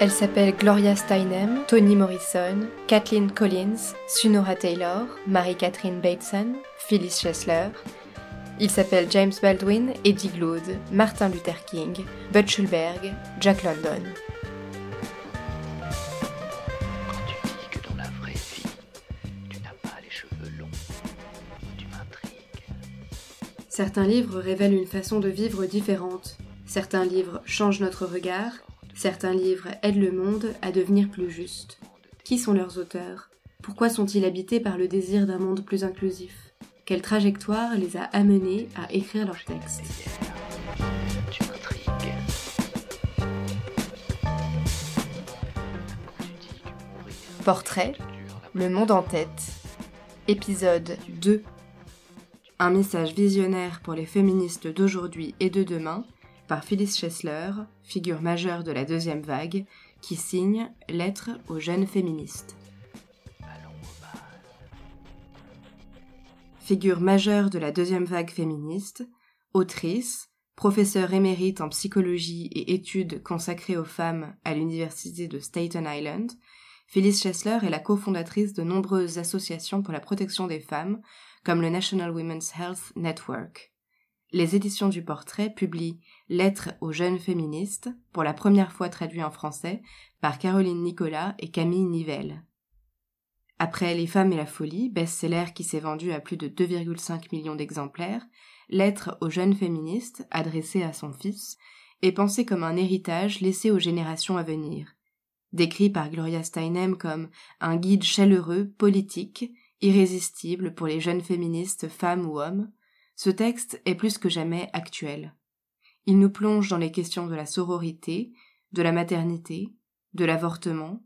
Elle s'appelle Gloria Steinem, Toni Morrison, Kathleen Collins, Sunora Taylor, Marie-Catherine Bateson, Phyllis Chesler. Il s'appelle James Baldwin, Eddie Glaude, Martin Luther King, Bud Schulberg, Jack London. Quand tu dis que dans la vraie vie, tu n'as pas les cheveux longs, tu m'intrigues. Certains livres révèlent une façon de vivre différente. Certains livres changent notre regard. Certains livres aident le monde à devenir plus juste. Qui sont leurs auteurs? Pourquoi sont-ils habités par le désir d'un monde plus inclusif? Quelle trajectoire les a amenés à écrire leurs textes? Portrait, le monde en tête. Épisode 2. Un message visionnaire pour les féministes d'aujourd'hui et de demain par Phyllis Chesler, figure majeure de la deuxième vague, qui signe Lettre aux jeunes féministes. Figure majeure de la deuxième vague féministe, autrice, professeure émérite en psychologie et études consacrées aux femmes à l'université de Staten Island, Phyllis Chesler est la cofondatrice de nombreuses associations pour la protection des femmes, comme le National Women's Health Network. Les éditions du portrait publient Lettres aux jeunes féministes, pour la première fois traduit en français par Caroline Nicolas et Camille Nivelle. Après Les femmes et la folie, best-seller qui s'est vendu à plus de 2,5 millions d'exemplaires, Lettres aux jeunes féministes, adressée à son fils, est pensée comme un héritage laissé aux générations à venir. Décrit par Gloria Steinem comme un guide chaleureux, politique, irrésistible pour les jeunes féministes femmes ou hommes, ce texte est plus que jamais actuel. Il nous plonge dans les questions de la sororité, de la maternité, de l'avortement,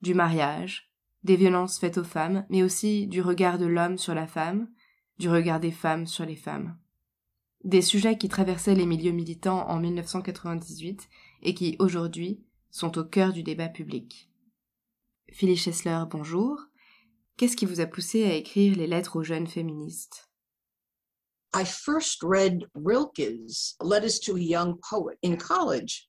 du mariage, des violences faites aux femmes, mais aussi du regard de l'homme sur la femme, du regard des femmes sur les femmes. Des sujets qui traversaient les milieux militants en 1998 et qui, aujourd'hui, sont au cœur du débat public. Phyllis Chesler, bonjour. Qu'est-ce qui vous a poussé à écrire les lettres aux jeunes féministes? I first read Rilke's Letters to a Young Poet in college,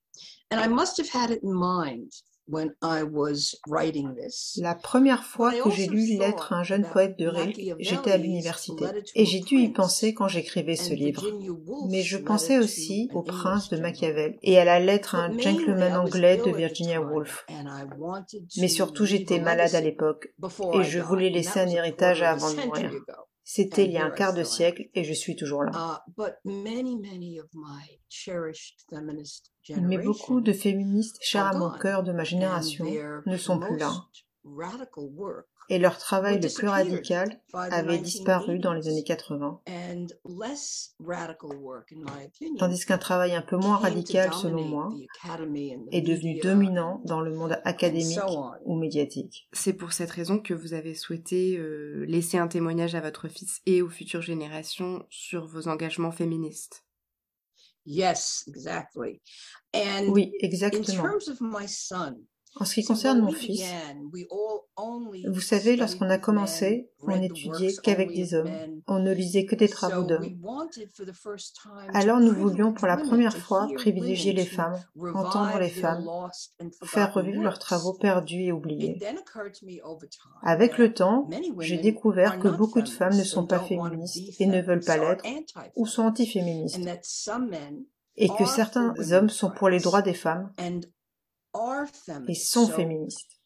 and I must have had it in mind when I was writing this. La première fois que j'ai lu Lettre à un jeune poète de Rilke, j'étais à l'université, et j'ai dû y penser quand j'écrivais ce livre. Mais je pensais aussi au prince de Machiavel et à la lettre à un gentleman anglais de Virginia Woolf. Mais surtout j'étais malade à l'époque, et je voulais laisser un héritage avant de mourir. C'était il y a un quart de siècle et je suis toujours là. Mais beaucoup de féministes chers à mon cœur de ma génération ne sont plus là. Et leur travail le plus radical avait disparu dans les années 80. Tandis qu'un travail un peu moins radical, selon moi, est devenu dominant dans le monde académique ou médiatique. C'est pour cette raison que vous avez souhaité euh, laisser un témoignage à votre fils et aux futures générations sur vos engagements féministes. Yes, exactly. And Oui, exactement. En ce qui concerne mon fils, vous savez, lorsqu'on a commencé, on n'étudiait qu'avec des hommes. On ne lisait que des travaux d'hommes. Alors nous voulions pour la première fois privilégier les femmes, entendre les femmes, faire revivre leurs travaux perdus et oubliés. Avec le temps, j'ai découvert que beaucoup de femmes ne sont pas féministes et ne veulent pas l'être, ou sont antiféministes, et que certains hommes sont pour les droits des femmes et sont féministes.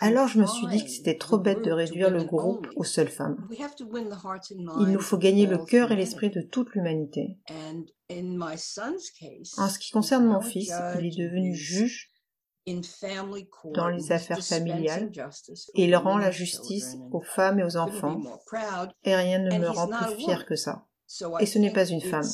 Alors je me suis dit que c'était trop bête de réduire le groupe aux seules femmes. Il nous faut gagner le cœur et l'esprit de toute l'humanité. En ce qui concerne mon fils, il est devenu juge dans les affaires familiales et il rend la justice aux femmes et aux enfants et rien ne me rend plus fier que ça. Et ce n'est pas une femme.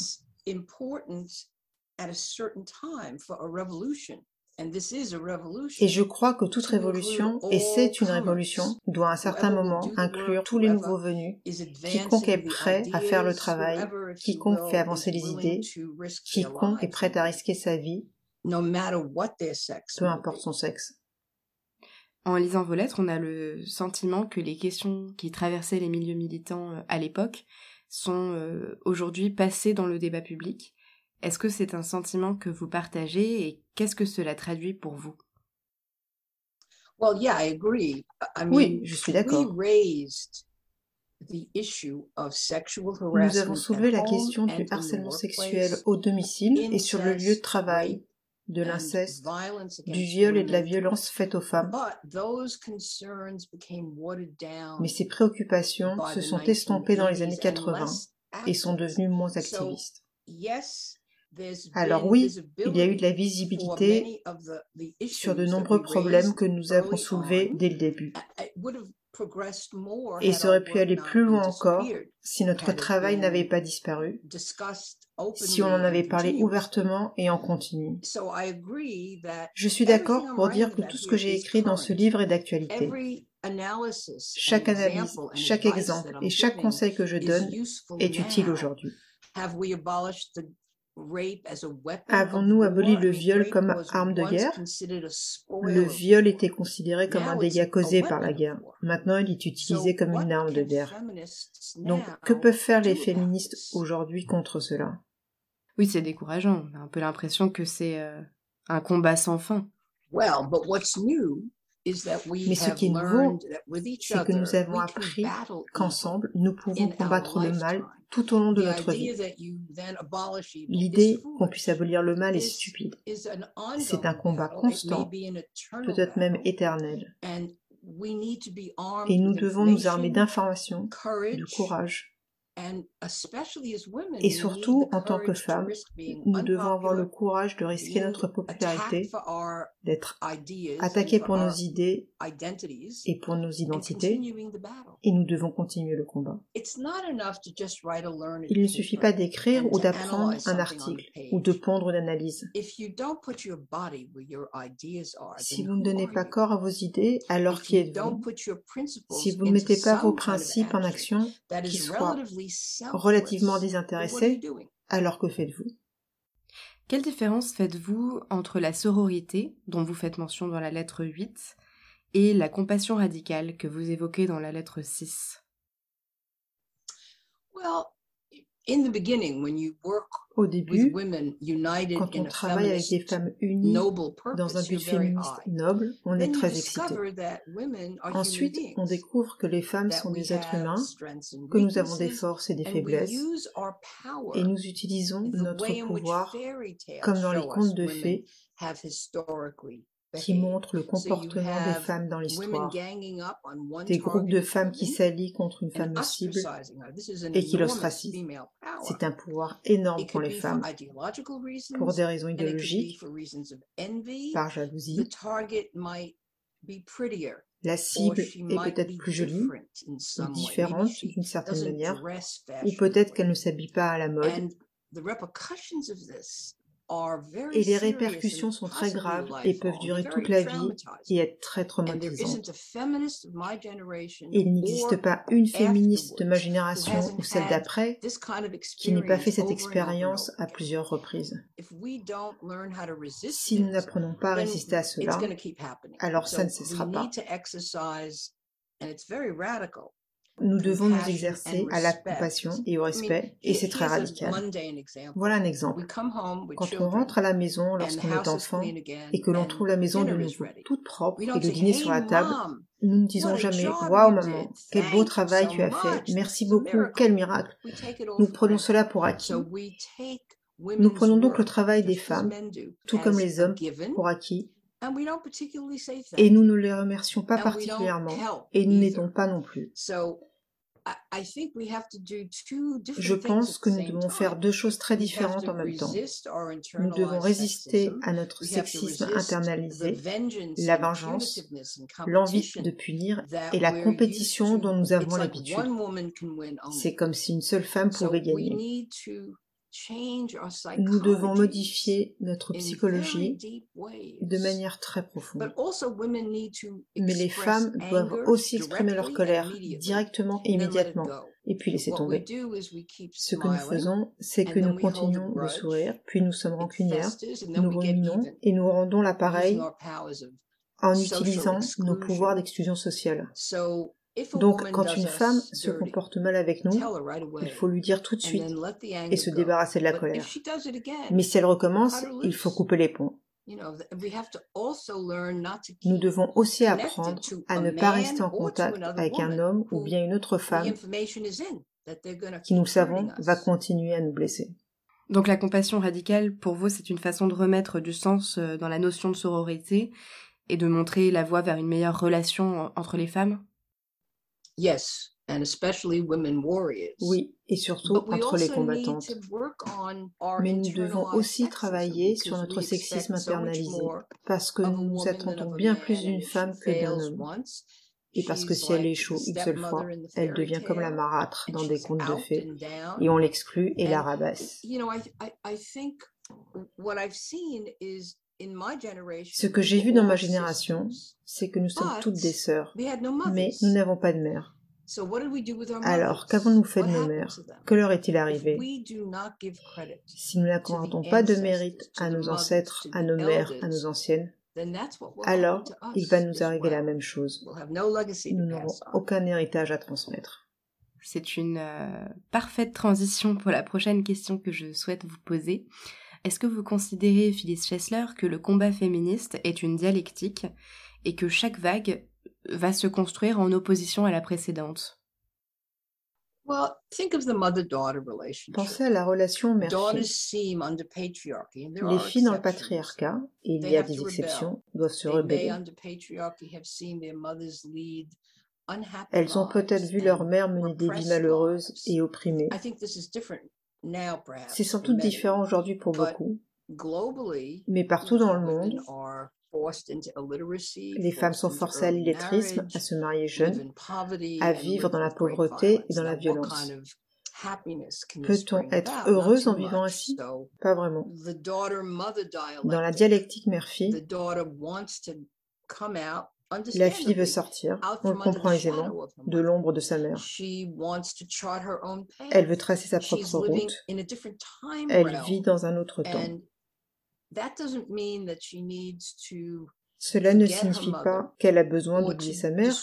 Et je crois que toute révolution, et c'est une révolution, doit à un certain moment inclure tous les nouveaux venus, quiconque est prêt à faire le travail, quiconque fait avancer les idées, quiconque est prêt à risquer sa vie, peu importe son sexe. En lisant vos lettres, on a le sentiment que les questions qui traversaient les milieux militants euh, à l'époque sont euh, aujourd'hui passées dans le débat public. Est-ce que c'est un sentiment que vous partagez et qu'est-ce que cela traduit pour vous? Oui, je suis d'accord. Nous avons soulevé la question du harcèlement sexuel au domicile et sur le lieu de travail, de l'inceste, du viol et de la violence faite aux femmes. Mais ces préoccupations se sont estompées dans les années 80 et sont devenues moins activistes. Alors oui, il y a eu de la visibilité sur de nombreux problèmes que nous avons soulevés dès le début. Et ça aurait pu aller plus loin encore si notre travail n'avait pas disparu, si on en avait parlé ouvertement et en continu. Je suis d'accord pour dire que tout ce que j'ai écrit dans ce livre est d'actualité. Chaque analyse, chaque exemple et chaque conseil que je donne est utile aujourd'hui. Avons-nous aboli le viol comme arme de guerre Le viol était considéré comme un dégât causé par la guerre. Maintenant, il est utilisé comme une arme de guerre. Donc, que peuvent faire les féministes aujourd'hui contre cela? Oui, c'est décourageant. On a un peu l'impression que c'est euh, un combat sans fin. Mais ce qui est nouveau, c'est que nous avons appris qu'ensemble, nous pouvons combattre le mal tout au long de notre vie. L'idée qu'on puisse abolir le mal est stupide. C'est un combat constant, peut-être même éternel. Et nous devons nous armer d'informations, de courage, et surtout, en tant que femmes, nous devons avoir le courage de risquer notre popularité, d'être attaqués pour nos idées et pour nos identités, et nous devons continuer le combat. Il ne suffit pas d'écrire ou d'apprendre un article ou de pondre une analyse. Si vous ne donnez pas corps à vos idées, alors qui êtes-vous? Si vous ne mettez pas vos principes en action, qui soient relativement désintéressé, alors que faites-vous? Quelle différence faites-vous entre la sororité, dont vous faites mention dans la lettre 8, et la compassion radicale que vous évoquez dans la lettre 6 au début, quand on travaille avec des femmes unies dans un but féministe noble, on est très excité. Ensuite, on découvre que les femmes sont des êtres humains, que nous avons des forces et des faiblesses, et nous utilisons notre pouvoir comme dans les contes de fées qui montre le comportement des femmes dans l'histoire. Des groupes de femmes qui s'allient contre une femme cible et qui l'ostracisent. C'est un pouvoir énorme pour les femmes. Pour des raisons idéologiques, par jalousie, la cible est peut-être plus jolie ou différente d'une certaine manière, ou peut-être qu'elle ne s'habille pas à la mode. Et les répercussions sont très graves et peuvent durer toute la vie et être très traumatisantes. Il n'existe pas une féministe de ma génération ou celle d'après qui n'ait pas fait cette expérience à plusieurs reprises. Si nous n'apprenons pas à résister à cela, alors ça ne cessera pas. Nous devons nous exercer à la compassion et au respect, et c'est très radical. Voilà un exemple. Quand on rentre à la maison lorsqu'on est enfant et que l'on trouve la maison de nouveau toute propre et le dîner sur la table, nous ne disons jamais Waouh maman, quel beau travail tu as fait, merci beaucoup, quel miracle. Nous prenons cela pour acquis. Nous prenons donc le travail des femmes, tout comme les hommes, pour acquis, et nous ne les remercions pas particulièrement et nous n'aidons pas non plus. Je pense que nous devons faire deux choses très différentes en même temps. Nous devons résister à notre sexisme internalisé, la vengeance, l'envie de punir et la compétition dont nous avons l'habitude. C'est comme si une seule femme pouvait gagner. Nous devons modifier notre psychologie de manière très profonde. Mais les femmes doivent aussi exprimer leur colère directement et immédiatement, et puis laisser tomber. Ce que nous faisons, c'est que nous continuons de sourire, puis nous sommes rancunières, nous ruminons et nous rendons l'appareil en utilisant nos pouvoirs d'exclusion sociale. Donc, quand une femme se comporte mal avec nous, il faut lui dire tout de suite et se débarrasser de la colère. Mais si elle recommence, il faut couper les ponts. Nous devons aussi apprendre à ne pas rester en contact avec un homme ou bien une autre femme qui, nous savons, va continuer à nous blesser. Donc la compassion radicale, pour vous, c'est une façon de remettre du sens euh, dans la notion de sororité et de montrer la voie vers une meilleure relation entre les femmes? Yes, and especially women warriors. Oui, et surtout entre les combattantes. Mais nous devons aussi travailler sur notre sexisme internalisé, parce que nous nous attendons bien plus d'une femme que d'un homme. Et parce que si elle échoue une seule fois, elle devient comme la marâtre dans des contes de fées, et on l'exclut et la rabaisse. Ce que j'ai vu dans ma génération, c'est que nous sommes toutes des sœurs, mais nous n'avons pas de mère. Alors, qu'avons-nous fait de nos mères? Que leur est-il arrivé? Si nous n'accordons pas de mérite à nos ancêtres, à nos mères, à nos anciennes, alors il va nous arriver la même chose. Nous n'aurons aucun héritage à transmettre. C'est une euh, parfaite transition pour la prochaine question que je souhaite vous poser. Est-ce que vous considérez, Phyllis Chesler, que le combat féministe est une dialectique et que chaque vague va se construire en opposition à la précédente? Pensez à la relation mère-fille. Les filles dans le patriarcat, et il y a des exceptions, doivent se rebeller. Elles ont peut-être vu leur mère mener des vies malheureuses et opprimées. C'est sans doute différent aujourd'hui pour beaucoup, mais partout dans le monde, les femmes sont forcées à l'illettrisme, à se marier jeunes, à vivre dans la pauvreté et dans la violence. Peut-on être heureuse en vivant ainsi? Pas vraiment. Dans la dialectique mère-fille, la fille veut sortir, on le comprend aisément, de l'ombre de sa mère. Elle veut tracer sa propre route. Elle vit dans un autre temps. Cela ne signifie pas qu'elle a besoin d'oublier sa mère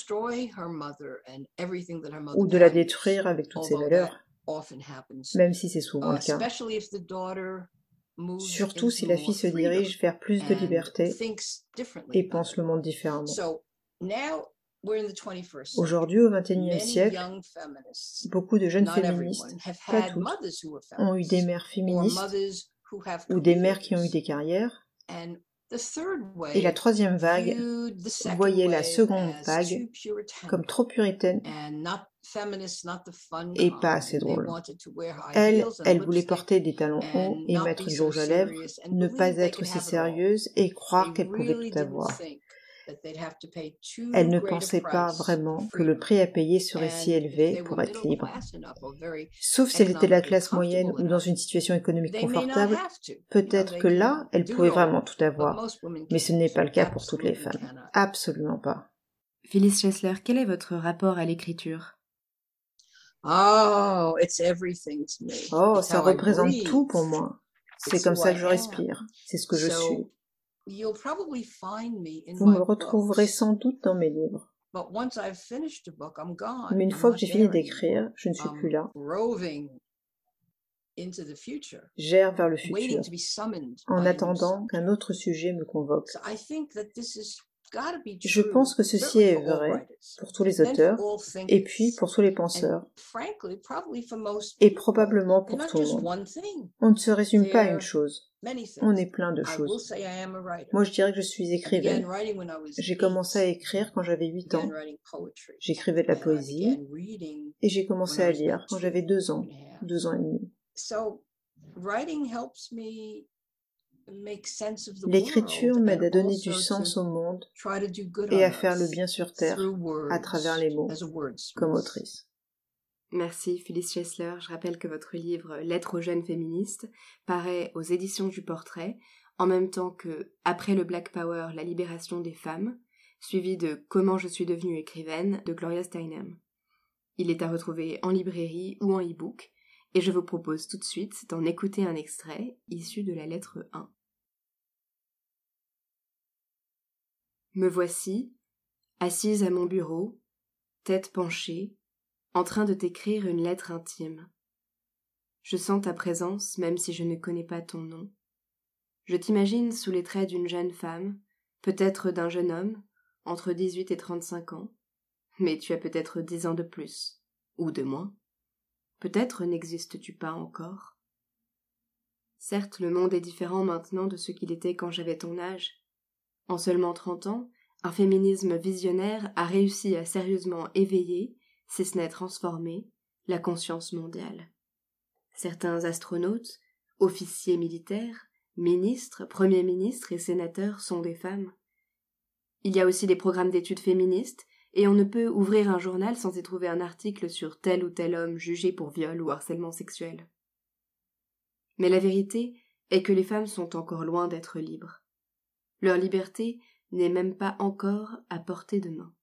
ou de la détruire avec toutes ses valeurs, même si c'est souvent le cas. Surtout si la fille se dirige vers plus de liberté et pense le monde différemment. Aujourd'hui, au XXIe siècle, beaucoup de jeunes féministes, pas toutes, ont eu des mères féministes ou des mères qui ont eu des carrières. Et la troisième vague voyait la seconde vague comme trop puritaine et pas assez drôle. Elle, elle voulait porter des talons hauts et mettre du rouge à lèvres, ne pas être si sérieuse et croire qu'elle pouvait tout avoir. Elle ne pensait pas vraiment que le prix à payer serait si élevé pour être libre. Sauf si elle était de la classe moyenne ou dans une situation économique confortable, peut-être que là, elle pouvait vraiment tout avoir. Mais ce n'est pas le cas pour toutes les femmes. Absolument pas. Phyllis Chesler, quel est votre rapport à l'écriture? Oh, it's everything to me. Oh, ça représente tout pour moi. C'est comme ça que je respire. C'est ce que je suis. Vous me retrouverez sans doute dans mes livres. Mais une fois que j'ai fini d'écrire, je ne suis plus là. J'erre vers le futur, en attendant qu'un autre sujet me convoque. Je pense que ceci est vrai pour tous les auteurs et puis pour tous les penseurs et probablement pour tout le monde. On ne se résume pas à une chose. On est plein de choses. Moi, je dirais que je suis écrivaine. J'ai commencé à écrire quand j'avais 8 ans. J'écrivais de la poésie et j'ai commencé à lire quand j'avais 2 ans, 2 ans et demi. L'écriture m'aide à donner du sens au monde et à faire le bien sur Terre à travers les mots, comme autrice. Merci Phyllis Chesler. Je rappelle que votre livre Lettres aux jeunes féministes paraît aux éditions du Portrait, en même temps que Après le Black Power, la libération des femmes, suivi de Comment je suis devenue écrivaine de Gloria Steinem. Il est à retrouver en librairie ou en e-book, et je vous propose tout de suite d'en écouter un extrait issu de la lettre 1. Me voici, assise à mon bureau, tête penchée, en train de t'écrire une lettre intime. Je sens ta présence même si je ne connais pas ton nom. Je t'imagine sous les traits d'une jeune femme, peut-être d'un jeune homme, entre dix-huit et trente-cinq ans, mais tu as peut-être dix ans de plus, ou de moins. Peut-être n'existes-tu pas encore. Certes, le monde est différent maintenant de ce qu'il était quand j'avais ton âge. En seulement trente ans, un féminisme visionnaire a réussi à sérieusement éveiller, si ce n'est transformer, la conscience mondiale. Certains astronautes, officiers militaires, ministres, premiers ministres et sénateurs sont des femmes. Il y a aussi des programmes d'études féministes, et on ne peut ouvrir un journal sans y trouver un article sur tel ou tel homme jugé pour viol ou harcèlement sexuel. Mais la vérité est que les femmes sont encore loin d'être libres. Leur liberté n'est même pas encore à portée de main.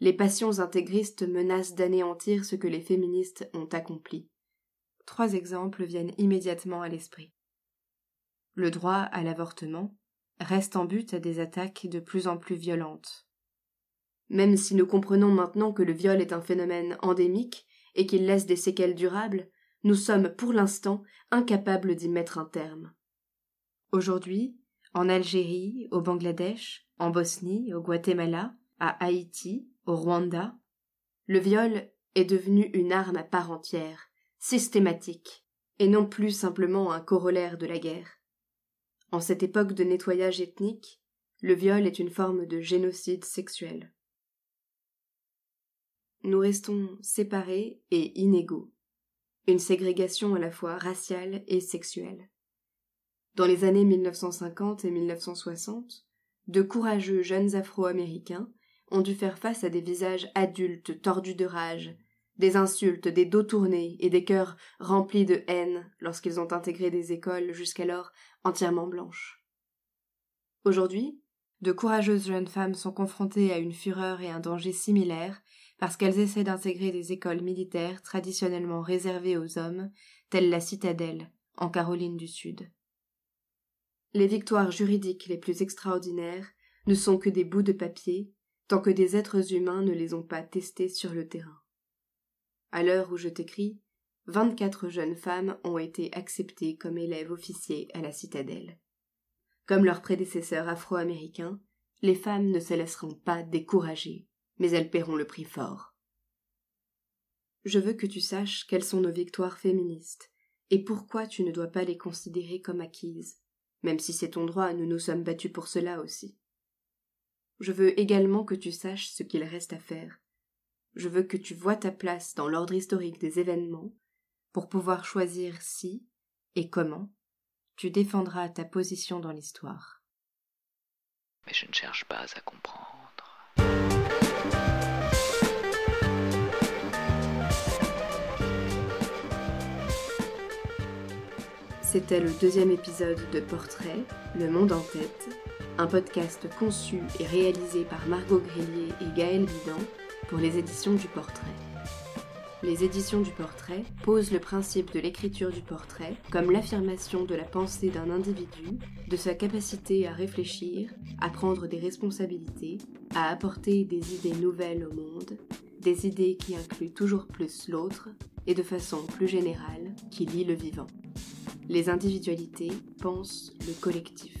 Les passions intégristes menacent d'anéantir ce que les féministes ont accompli. Trois exemples viennent immédiatement à l'esprit. Le droit à l'avortement reste en but à des attaques de plus en plus violentes. Même si nous comprenons maintenant que le viol est un phénomène endémique et qu'il laisse des séquelles durables, nous sommes pour l'instant incapables d'y mettre un terme. Aujourd'hui, en Algérie, au Bangladesh, en Bosnie, au Guatemala, à Haïti, au Rwanda, le viol est devenu une arme à part entière, systématique, et non plus simplement un corollaire de la guerre. En cette époque de nettoyage ethnique, le viol est une forme de génocide sexuel nous restons séparés et inégaux, une ségrégation à la fois raciale et sexuelle. Dans les années 1950 et 1960, de courageux jeunes Afro-Américains ont dû faire face à des visages adultes tordus de rage, des insultes, des dos tournés et des cœurs remplis de haine lorsqu'ils ont intégré des écoles jusqu'alors entièrement blanches. Aujourd'hui, de courageuses jeunes femmes sont confrontées à une fureur et un danger similaires parce qu'elles essaient d'intégrer des écoles militaires traditionnellement réservées aux hommes, telles la citadelle, en Caroline du Sud. Les victoires juridiques les plus extraordinaires ne sont que des bouts de papier, tant que des êtres humains ne les ont pas testés sur le terrain. À l'heure où je t'écris, vingt-quatre jeunes femmes ont été acceptées comme élèves officiers à la citadelle. Comme leurs prédécesseurs afro-américains, les femmes ne se laisseront pas décourager mais elles paieront le prix fort. Je veux que tu saches quelles sont nos victoires féministes, et pourquoi tu ne dois pas les considérer comme acquises, même si c'est ton droit, nous nous sommes battus pour cela aussi. Je veux également que tu saches ce qu'il reste à faire. Je veux que tu vois ta place dans l'ordre historique des événements, pour pouvoir choisir si et comment tu défendras ta position dans l'histoire. Mais je ne cherche pas à comprendre. C'était le deuxième épisode de Portrait, Le Monde en tête, un podcast conçu et réalisé par Margot Grillier et Gaël Bidan pour les éditions du Portrait. Les éditions du Portrait posent le principe de l'écriture du portrait comme l'affirmation de la pensée d'un individu, de sa capacité à réfléchir, à prendre des responsabilités, à apporter des idées nouvelles au monde, des idées qui incluent toujours plus l'autre et de façon plus générale qui lie le vivant. Les individualités pensent le collectif.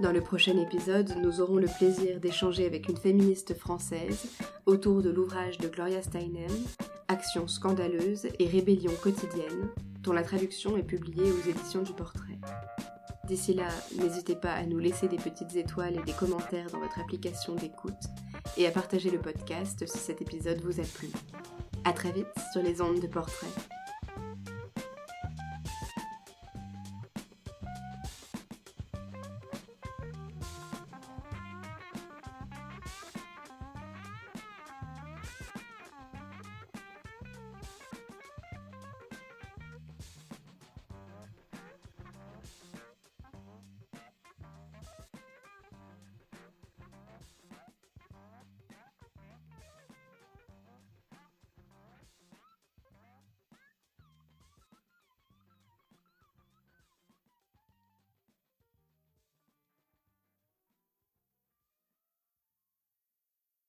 Dans le prochain épisode, nous aurons le plaisir d'échanger avec une féministe française autour de l'ouvrage de Gloria Steinem, Actions scandaleuses et rébellion quotidienne, dont la traduction est publiée aux éditions du Portrait. D'ici là, n'hésitez pas à nous laisser des petites étoiles et des commentaires dans votre application d'écoute et à partager le podcast si cet épisode vous a plu. À très vite sur les ondes de portrait.